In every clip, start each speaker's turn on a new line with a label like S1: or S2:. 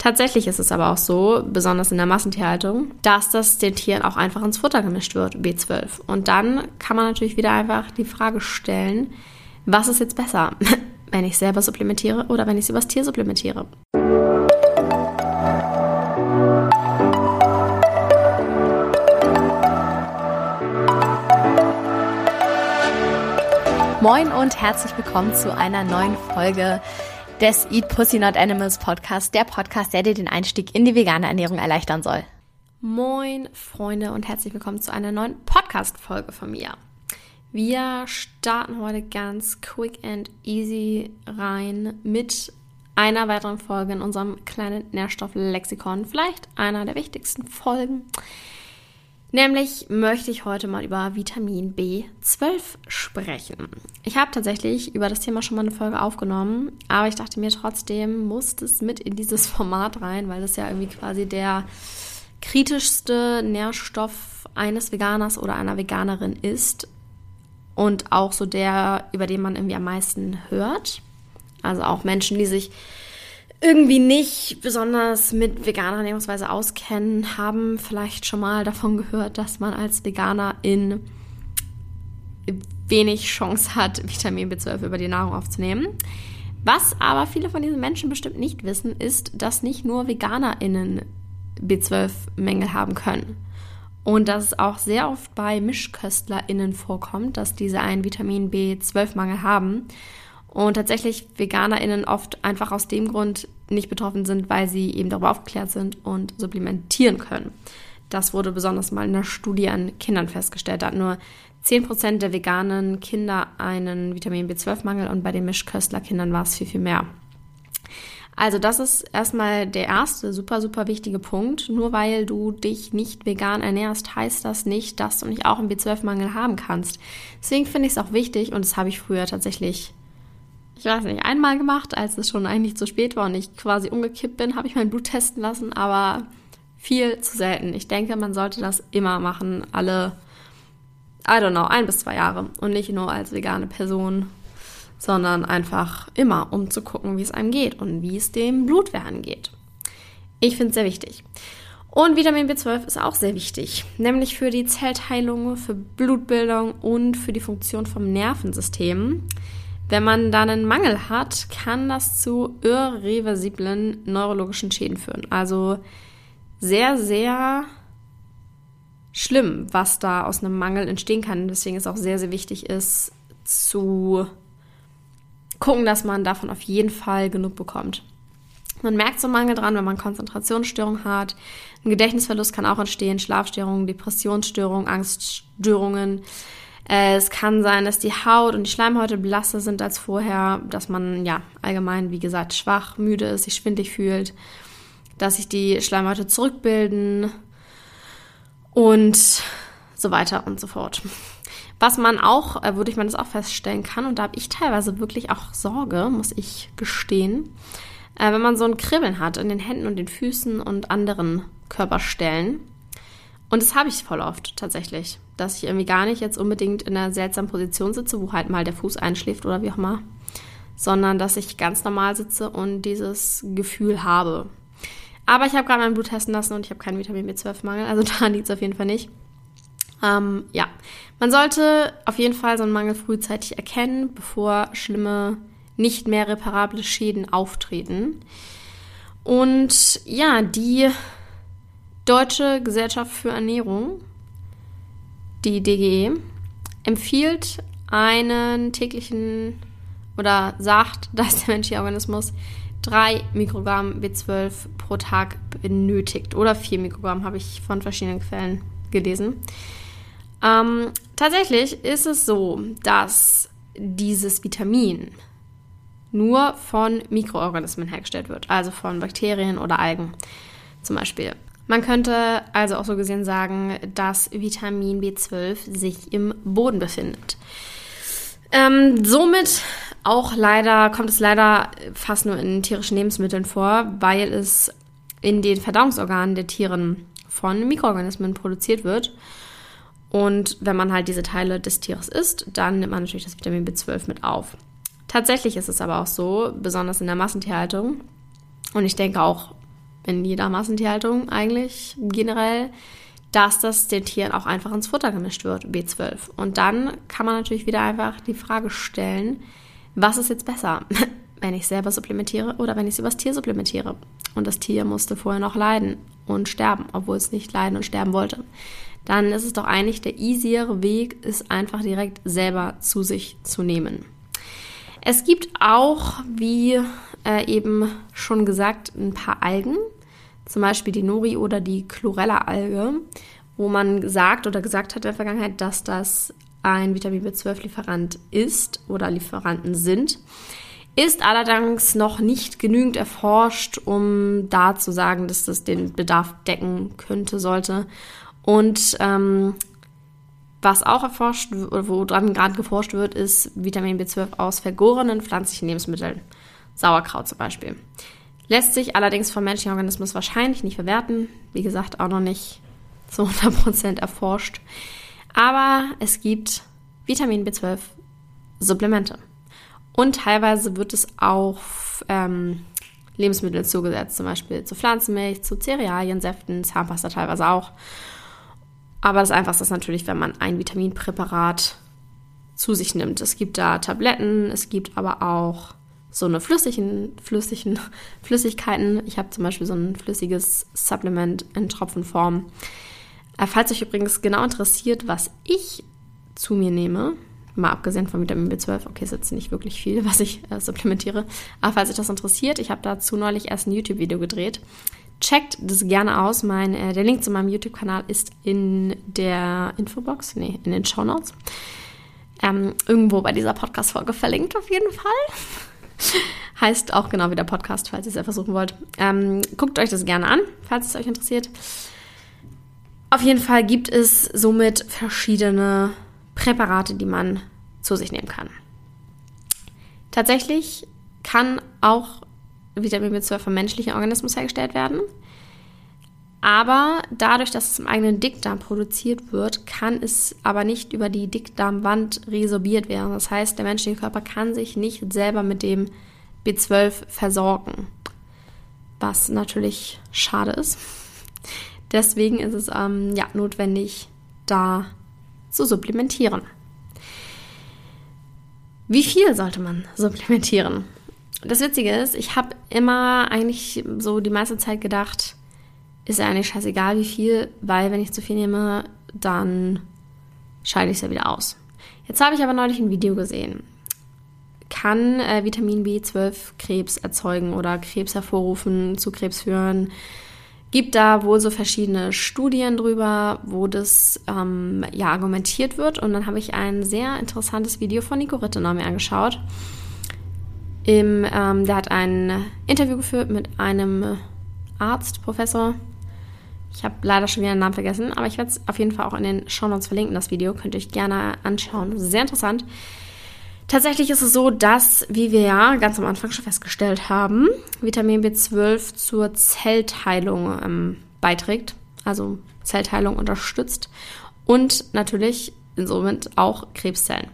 S1: Tatsächlich ist es aber auch so, besonders in der Massentierhaltung, dass das den Tieren auch einfach ins Futter gemischt wird, B12. Und dann kann man natürlich wieder einfach die Frage stellen, was ist jetzt besser, wenn ich selber supplementiere oder wenn ich es übers Tier supplementiere? Moin und herzlich willkommen zu einer neuen Folge des Eat Pussy Not Animals Podcast, der Podcast, der dir den Einstieg in die vegane Ernährung erleichtern soll. Moin Freunde und herzlich willkommen zu einer neuen Podcast-Folge von mir. Wir starten heute ganz quick and easy rein mit einer weiteren Folge in unserem kleinen Nährstofflexikon, vielleicht einer der wichtigsten Folgen. Nämlich möchte ich heute mal über Vitamin B12 sprechen. Ich habe tatsächlich über das Thema schon mal eine Folge aufgenommen, aber ich dachte mir trotzdem, muss es mit in dieses Format rein, weil das ja irgendwie quasi der kritischste Nährstoff eines Veganers oder einer Veganerin ist und auch so der, über den man irgendwie am meisten hört. Also auch Menschen, die sich irgendwie nicht besonders mit veganer Ernährungsweise auskennen, haben vielleicht schon mal davon gehört, dass man als Veganer in wenig Chance hat, Vitamin B12 über die Nahrung aufzunehmen. Was aber viele von diesen Menschen bestimmt nicht wissen, ist, dass nicht nur VeganerInnen B12-Mängel haben können. Und dass es auch sehr oft bei MischköstlerInnen vorkommt, dass diese einen Vitamin B12-Mangel haben und tatsächlich VeganerInnen oft einfach aus dem Grund nicht betroffen sind, weil sie eben darüber aufgeklärt sind und supplementieren können. Das wurde besonders mal in einer Studie an Kindern festgestellt. Da hat nur 10% der veganen Kinder einen Vitamin B12-Mangel und bei den Mischköstlerkindern war es viel, viel mehr. Also das ist erstmal der erste super, super wichtige Punkt. Nur weil du dich nicht vegan ernährst, heißt das nicht, dass du nicht auch einen B12-Mangel haben kannst. Deswegen finde ich es auch wichtig und das habe ich früher tatsächlich ich weiß nicht, einmal gemacht, als es schon eigentlich zu spät war und ich quasi umgekippt bin, habe ich mein Blut testen lassen, aber viel zu selten. Ich denke, man sollte das immer machen, alle, I don't know, ein bis zwei Jahre und nicht nur als vegane Person, sondern einfach immer, um zu gucken, wie es einem geht und wie es dem Blutwerden geht. Ich finde es sehr wichtig. Und Vitamin B12 ist auch sehr wichtig, nämlich für die Zellteilung, für Blutbildung und für die Funktion vom Nervensystem. Wenn man dann einen Mangel hat, kann das zu irreversiblen neurologischen Schäden führen. Also sehr, sehr schlimm, was da aus einem Mangel entstehen kann. Deswegen ist auch sehr, sehr wichtig ist, zu gucken, dass man davon auf jeden Fall genug bekommt. Man merkt so einen Mangel dran, wenn man Konzentrationsstörungen hat. Ein Gedächtnisverlust kann auch entstehen, Schlafstörungen, Depressionsstörungen, Angststörungen. Äh, es kann sein, dass die Haut und die Schleimhäute blasser sind als vorher, dass man ja allgemein, wie gesagt, schwach, müde ist, sich schwindlig fühlt, dass sich die Schleimhäute zurückbilden und so weiter und so fort. Was man auch, äh, wodurch man das auch feststellen kann, und da habe ich teilweise wirklich auch Sorge, muss ich gestehen, äh, wenn man so ein Kribbeln hat in den Händen und den Füßen und anderen Körperstellen. Und das habe ich voll oft tatsächlich dass ich irgendwie gar nicht jetzt unbedingt in einer seltsamen Position sitze, wo halt mal der Fuß einschläft oder wie auch immer, sondern dass ich ganz normal sitze und dieses Gefühl habe. Aber ich habe gerade mein Blut testen lassen und ich habe keinen Vitamin B12-Mangel, also da liegt es auf jeden Fall nicht. Ähm, ja, man sollte auf jeden Fall so einen Mangel frühzeitig erkennen, bevor schlimme, nicht mehr reparable Schäden auftreten. Und ja, die Deutsche Gesellschaft für Ernährung die DGE empfiehlt einen täglichen oder sagt, dass der menschliche Organismus 3 Mikrogramm B12 pro Tag benötigt. Oder 4 Mikrogramm habe ich von verschiedenen Quellen gelesen. Ähm, tatsächlich ist es so, dass dieses Vitamin nur von Mikroorganismen hergestellt wird, also von Bakterien oder Algen zum Beispiel. Man könnte also auch so gesehen sagen, dass Vitamin B12 sich im Boden befindet. Ähm, somit auch leider, kommt es leider fast nur in tierischen Lebensmitteln vor, weil es in den Verdauungsorganen der Tieren von Mikroorganismen produziert wird. Und wenn man halt diese Teile des Tieres isst, dann nimmt man natürlich das Vitamin B12 mit auf. Tatsächlich ist es aber auch so, besonders in der Massentierhaltung, und ich denke auch in jeder Massentierhaltung eigentlich generell, dass das den Tieren auch einfach ins Futter gemischt wird, B12. Und dann kann man natürlich wieder einfach die Frage stellen, was ist jetzt besser, wenn ich selber supplementiere oder wenn ich es übers Tier supplementiere? Und das Tier musste vorher noch leiden und sterben, obwohl es nicht leiden und sterben wollte. Dann ist es doch eigentlich der easiere Weg, ist einfach direkt selber zu sich zu nehmen. Es gibt auch, wie äh, eben schon gesagt, ein paar Algen, zum Beispiel die Nori oder die Chlorella-Alge, wo man gesagt oder gesagt hat in der Vergangenheit, dass das ein Vitamin B12-Lieferant ist oder Lieferanten sind. Ist allerdings noch nicht genügend erforscht, um da zu sagen, dass das den Bedarf decken könnte, sollte. Und ähm, was auch erforscht, woran gerade geforscht wird, ist Vitamin B12 aus vergorenen pflanzlichen Lebensmitteln. Sauerkraut zum Beispiel. Lässt sich allerdings vom menschlichen Organismus wahrscheinlich nicht verwerten. Wie gesagt, auch noch nicht zu 100% erforscht. Aber es gibt Vitamin B12 Supplemente. Und teilweise wird es auch ähm, Lebensmitteln zugesetzt, zum Beispiel zu Pflanzenmilch, zu Cerealien, Säften, Zahnpasta teilweise auch. Aber das Einfachste ist natürlich, wenn man ein Vitaminpräparat zu sich nimmt. Es gibt da Tabletten, es gibt aber auch so eine flüssigen, flüssigen Flüssigkeiten. Ich habe zum Beispiel so ein flüssiges Supplement in Tropfenform. Äh, falls euch übrigens genau interessiert, was ich zu mir nehme, mal abgesehen von Vitamin B12, okay, ist jetzt nicht wirklich viel, was ich äh, supplementiere, aber falls euch das interessiert, ich habe dazu neulich erst ein YouTube-Video gedreht. Checkt das gerne aus. Mein, äh, der Link zu meinem YouTube-Kanal ist in der Infobox, nee, in den Show Notes. Ähm, irgendwo bei dieser Podcast-Folge verlinkt auf jeden Fall. heißt auch genau wie der Podcast, falls ihr es ja versuchen wollt. Ähm, guckt euch das gerne an, falls es euch interessiert. Auf jeden Fall gibt es somit verschiedene Präparate, die man zu sich nehmen kann. Tatsächlich kann auch Vitamin B12 vom menschlichen Organismus hergestellt werden. Aber dadurch, dass es im eigenen Dickdarm produziert wird, kann es aber nicht über die Dickdarmwand resorbiert werden. Das heißt, der menschliche Körper kann sich nicht selber mit dem B12 versorgen. Was natürlich schade ist. Deswegen ist es ähm, ja, notwendig, da zu supplementieren. Wie viel sollte man supplementieren? Das Witzige ist, ich habe immer eigentlich so die meiste Zeit gedacht, ist eigentlich scheißegal wie viel, weil wenn ich zu viel nehme, dann scheide ich es ja wieder aus. Jetzt habe ich aber neulich ein Video gesehen. Kann äh, Vitamin B12 Krebs erzeugen oder Krebs hervorrufen, zu Krebs führen? Gibt da wohl so verschiedene Studien drüber, wo das ähm, ja argumentiert wird. Und dann habe ich ein sehr interessantes Video von Nico Rittenau mir angeschaut. Im, ähm, der hat ein Interview geführt mit einem Arzt, Professor. Ich habe leider schon wieder den Namen vergessen, aber ich werde es auf jeden Fall auch in den Show Notes verlinken, das Video. Könnt ihr euch gerne anschauen. Sehr interessant. Tatsächlich ist es so, dass, wie wir ja ganz am Anfang schon festgestellt haben, Vitamin B12 zur Zellteilung ähm, beiträgt, also Zellteilung unterstützt und natürlich somit auch Krebszellen.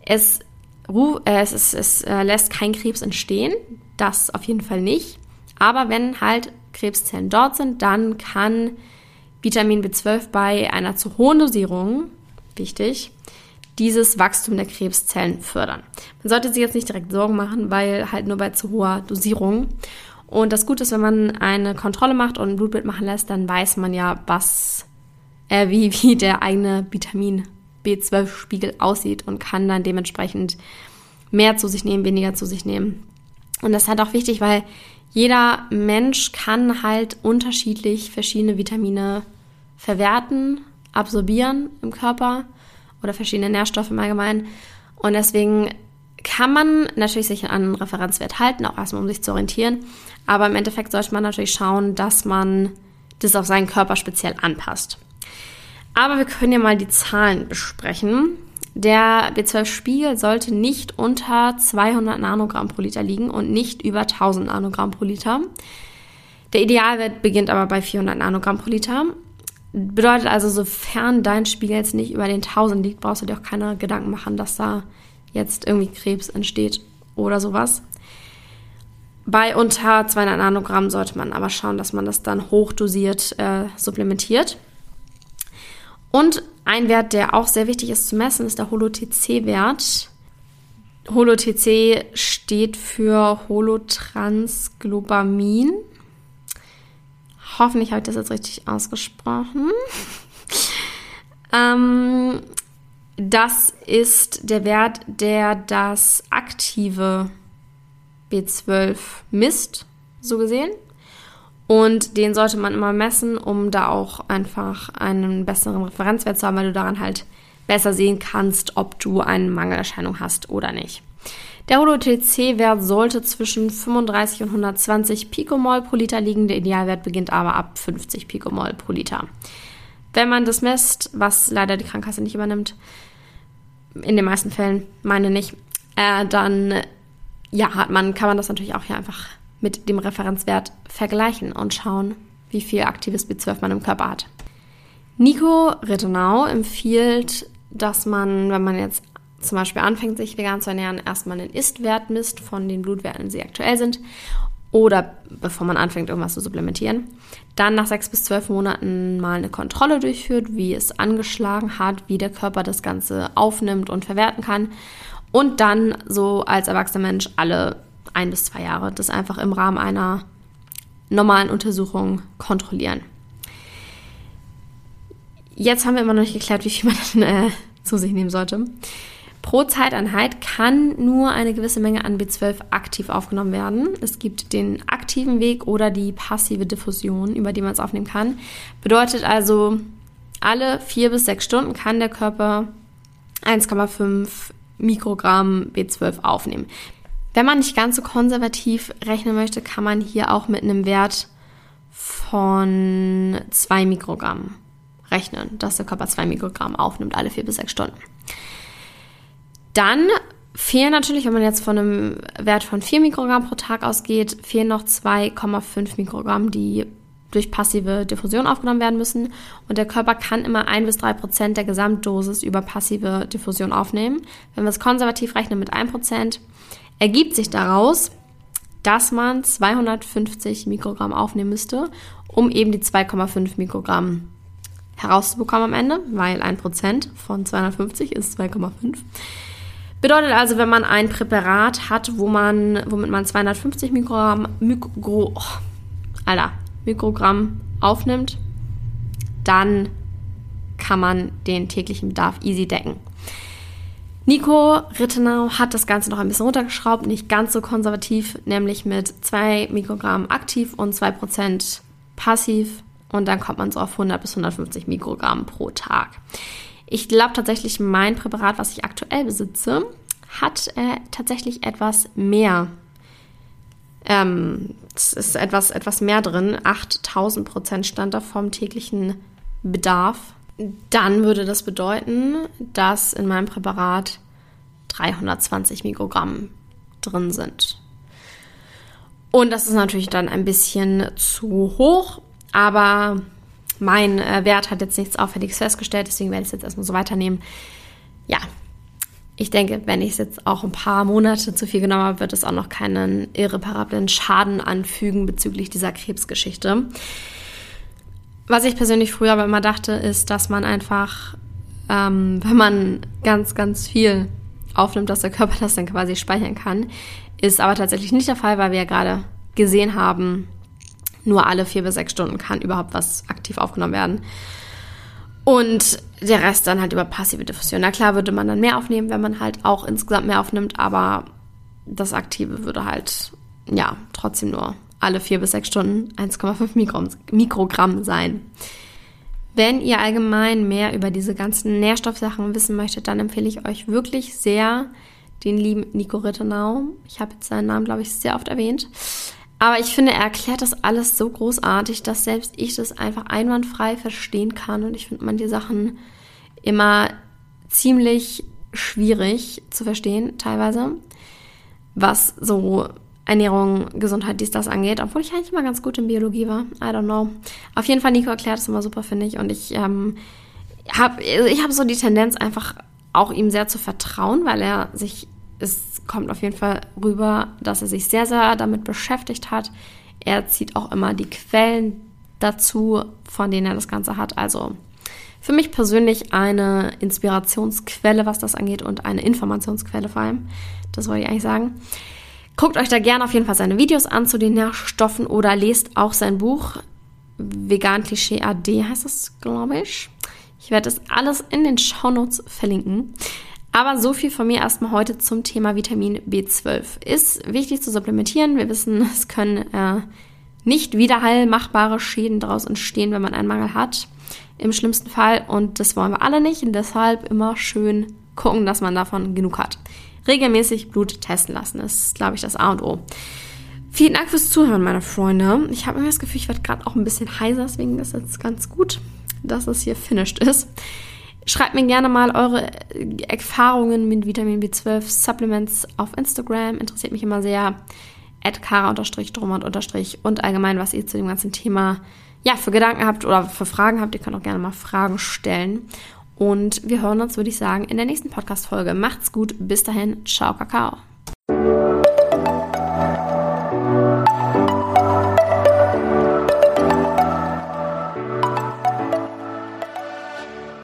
S1: Es, äh, es, es äh, lässt kein Krebs entstehen, das auf jeden Fall nicht. Aber wenn halt Krebszellen dort sind, dann kann Vitamin B12 bei einer zu hohen Dosierung, wichtig, dieses Wachstum der Krebszellen fördern. Man sollte sich jetzt nicht direkt Sorgen machen, weil halt nur bei zu hoher Dosierung. Und das Gute ist, wenn man eine Kontrolle macht und ein Blutbild machen lässt, dann weiß man ja, was, äh, wie, wie der eigene Vitamin B12-Spiegel aussieht und kann dann dementsprechend mehr zu sich nehmen, weniger zu sich nehmen. Und das ist halt auch wichtig, weil jeder Mensch kann halt unterschiedlich verschiedene Vitamine verwerten, absorbieren im Körper oder verschiedene Nährstoffe im Allgemeinen. Und deswegen kann man natürlich sich an einen Referenzwert halten, auch erstmal um sich zu orientieren. Aber im Endeffekt sollte man natürlich schauen, dass man das auf seinen Körper speziell anpasst. Aber wir können ja mal die Zahlen besprechen. Der B12-Spiegel sollte nicht unter 200 Nanogramm pro Liter liegen und nicht über 1000 Nanogramm pro Liter. Der Idealwert beginnt aber bei 400 Nanogramm pro Liter. Bedeutet also, sofern dein Spiegel jetzt nicht über den 1000 liegt, brauchst du dir auch keine Gedanken machen, dass da jetzt irgendwie Krebs entsteht oder sowas. Bei unter 200 Nanogramm sollte man aber schauen, dass man das dann hochdosiert äh, supplementiert. Und ein Wert, der auch sehr wichtig ist zu messen, ist der Holo-TC-Wert. Holo-TC steht für Holotransglobamin. Hoffentlich habe ich das jetzt richtig ausgesprochen. ähm, das ist der Wert, der das aktive B12 misst, so gesehen. Und den sollte man immer messen, um da auch einfach einen besseren Referenzwert zu haben, weil du daran halt besser sehen kannst, ob du eine Mangelerscheinung hast oder nicht. Der HOLO-TC-Wert sollte zwischen 35 und 120 Picomol pro Liter liegen. Der Idealwert beginnt aber ab 50 Picomol pro Liter. Wenn man das misst, was leider die Krankenkasse nicht übernimmt, in den meisten Fällen, meine nicht, äh, dann ja, hat man, kann man das natürlich auch hier einfach mit dem Referenzwert vergleichen und schauen, wie viel aktives B12 man im Körper hat. Nico Rittenau empfiehlt, dass man, wenn man jetzt zum Beispiel anfängt, sich vegan zu ernähren, erstmal einen Ist-Wert misst von den Blutwerten, die aktuell sind. Oder bevor man anfängt, irgendwas zu supplementieren. Dann nach sechs bis zwölf Monaten mal eine Kontrolle durchführt, wie es angeschlagen hat, wie der Körper das Ganze aufnimmt und verwerten kann. Und dann so als erwachsener Mensch alle ein bis zwei Jahre das einfach im Rahmen einer normalen Untersuchung kontrollieren. Jetzt haben wir immer noch nicht geklärt, wie viel man dann äh, zu sich nehmen sollte. Pro Zeiteinheit kann nur eine gewisse Menge an B12 aktiv aufgenommen werden. Es gibt den aktiven Weg oder die passive Diffusion, über die man es aufnehmen kann. Bedeutet also, alle vier bis sechs Stunden kann der Körper 1,5 Mikrogramm B12 aufnehmen. Wenn man nicht ganz so konservativ rechnen möchte, kann man hier auch mit einem Wert von 2 Mikrogramm rechnen, dass der Körper 2 Mikrogramm aufnimmt alle vier bis sechs Stunden. Dann fehlen natürlich, wenn man jetzt von einem Wert von 4 Mikrogramm pro Tag ausgeht, fehlen noch 2,5 Mikrogramm, die durch passive Diffusion aufgenommen werden müssen. Und der Körper kann immer 1 bis 3 Prozent der Gesamtdosis über passive Diffusion aufnehmen. Wenn wir es konservativ rechnen mit 1 Prozent, ergibt sich daraus, dass man 250 Mikrogramm aufnehmen müsste, um eben die 2,5 Mikrogramm herauszubekommen am Ende, weil 1 Prozent von 250 ist 2,5. Bedeutet also, wenn man ein Präparat hat, wo man, womit man 250 Mikrogramm, Mikro, oh, Alter, Mikrogramm aufnimmt, dann kann man den täglichen Bedarf easy decken. Nico Rittenau hat das Ganze noch ein bisschen runtergeschraubt, nicht ganz so konservativ, nämlich mit 2 Mikrogramm aktiv und 2% passiv. Und dann kommt man so auf 100 bis 150 Mikrogramm pro Tag. Ich glaube tatsächlich, mein Präparat, was ich aktuell besitze, hat äh, tatsächlich etwas mehr. Ähm, es ist etwas, etwas mehr drin. 8000 Prozent stand da vom täglichen Bedarf. Dann würde das bedeuten, dass in meinem Präparat 320 Mikrogramm drin sind. Und das ist natürlich dann ein bisschen zu hoch, aber mein äh, Wert hat jetzt nichts Auffälliges festgestellt, deswegen werde ich es jetzt erstmal so weiternehmen. Ja, ich denke, wenn ich es jetzt auch ein paar Monate zu viel genommen habe, wird es auch noch keinen irreparablen Schaden anfügen bezüglich dieser Krebsgeschichte. Was ich persönlich früher aber immer dachte, ist, dass man einfach, ähm, wenn man ganz, ganz viel aufnimmt, dass der Körper das dann quasi speichern kann. Ist aber tatsächlich nicht der Fall, weil wir ja gerade gesehen haben, nur alle vier bis sechs Stunden kann überhaupt was aktiv aufgenommen werden. Und der Rest dann halt über passive Diffusion. Na klar würde man dann mehr aufnehmen, wenn man halt auch insgesamt mehr aufnimmt, aber das Aktive würde halt, ja, trotzdem nur alle vier bis sechs Stunden 1,5 Mikrogramm, sein. Wenn ihr allgemein mehr über diese ganzen Nährstoffsachen wissen möchtet, dann empfehle ich euch wirklich sehr den lieben Nico Rittenau. Ich habe jetzt seinen Namen, glaube ich, sehr oft erwähnt. Aber ich finde, er erklärt das alles so großartig, dass selbst ich das einfach einwandfrei verstehen kann. Und ich finde manche Sachen immer ziemlich schwierig zu verstehen, teilweise. Was so Ernährung, Gesundheit, dies, das angeht, obwohl ich eigentlich immer ganz gut in Biologie war. I don't know. Auf jeden Fall, Nico erklärt es immer super, finde ich. Und ich ähm, habe ich hab so die Tendenz, einfach auch ihm sehr zu vertrauen, weil er sich es kommt auf jeden Fall rüber, dass er sich sehr, sehr damit beschäftigt hat. Er zieht auch immer die Quellen dazu, von denen er das Ganze hat. Also für mich persönlich eine Inspirationsquelle, was das angeht und eine Informationsquelle vor allem. Das wollte ich eigentlich sagen. Guckt euch da gerne auf jeden Fall seine Videos an zu den Nährstoffen oder lest auch sein Buch. Vegan Klischee AD heißt es, glaube ich. Ich werde das alles in den Shownotes verlinken. Aber so viel von mir erstmal heute zum Thema Vitamin B12. Ist wichtig zu supplementieren. Wir wissen, es können äh, nicht wiederheilmachbare Schäden daraus entstehen, wenn man einen Mangel hat. Im schlimmsten Fall. Und das wollen wir alle nicht. Und deshalb immer schön gucken, dass man davon genug hat. Regelmäßig Blut testen lassen ist, glaube ich, das A und O. Vielen Dank fürs Zuhören, meine Freunde. Ich habe immer das Gefühl, ich werde gerade auch ein bisschen heiser, deswegen ist es ganz gut, dass es hier finished ist. Schreibt mir gerne mal eure Erfahrungen mit Vitamin B12 Supplements auf Instagram. Interessiert mich immer sehr. Kara-Drummond- und allgemein, was ihr zu dem ganzen Thema ja, für Gedanken habt oder für Fragen habt. Ihr könnt auch gerne mal Fragen stellen. Und wir hören uns, würde ich sagen, in der nächsten Podcast-Folge. Macht's gut. Bis dahin. Ciao, Kakao.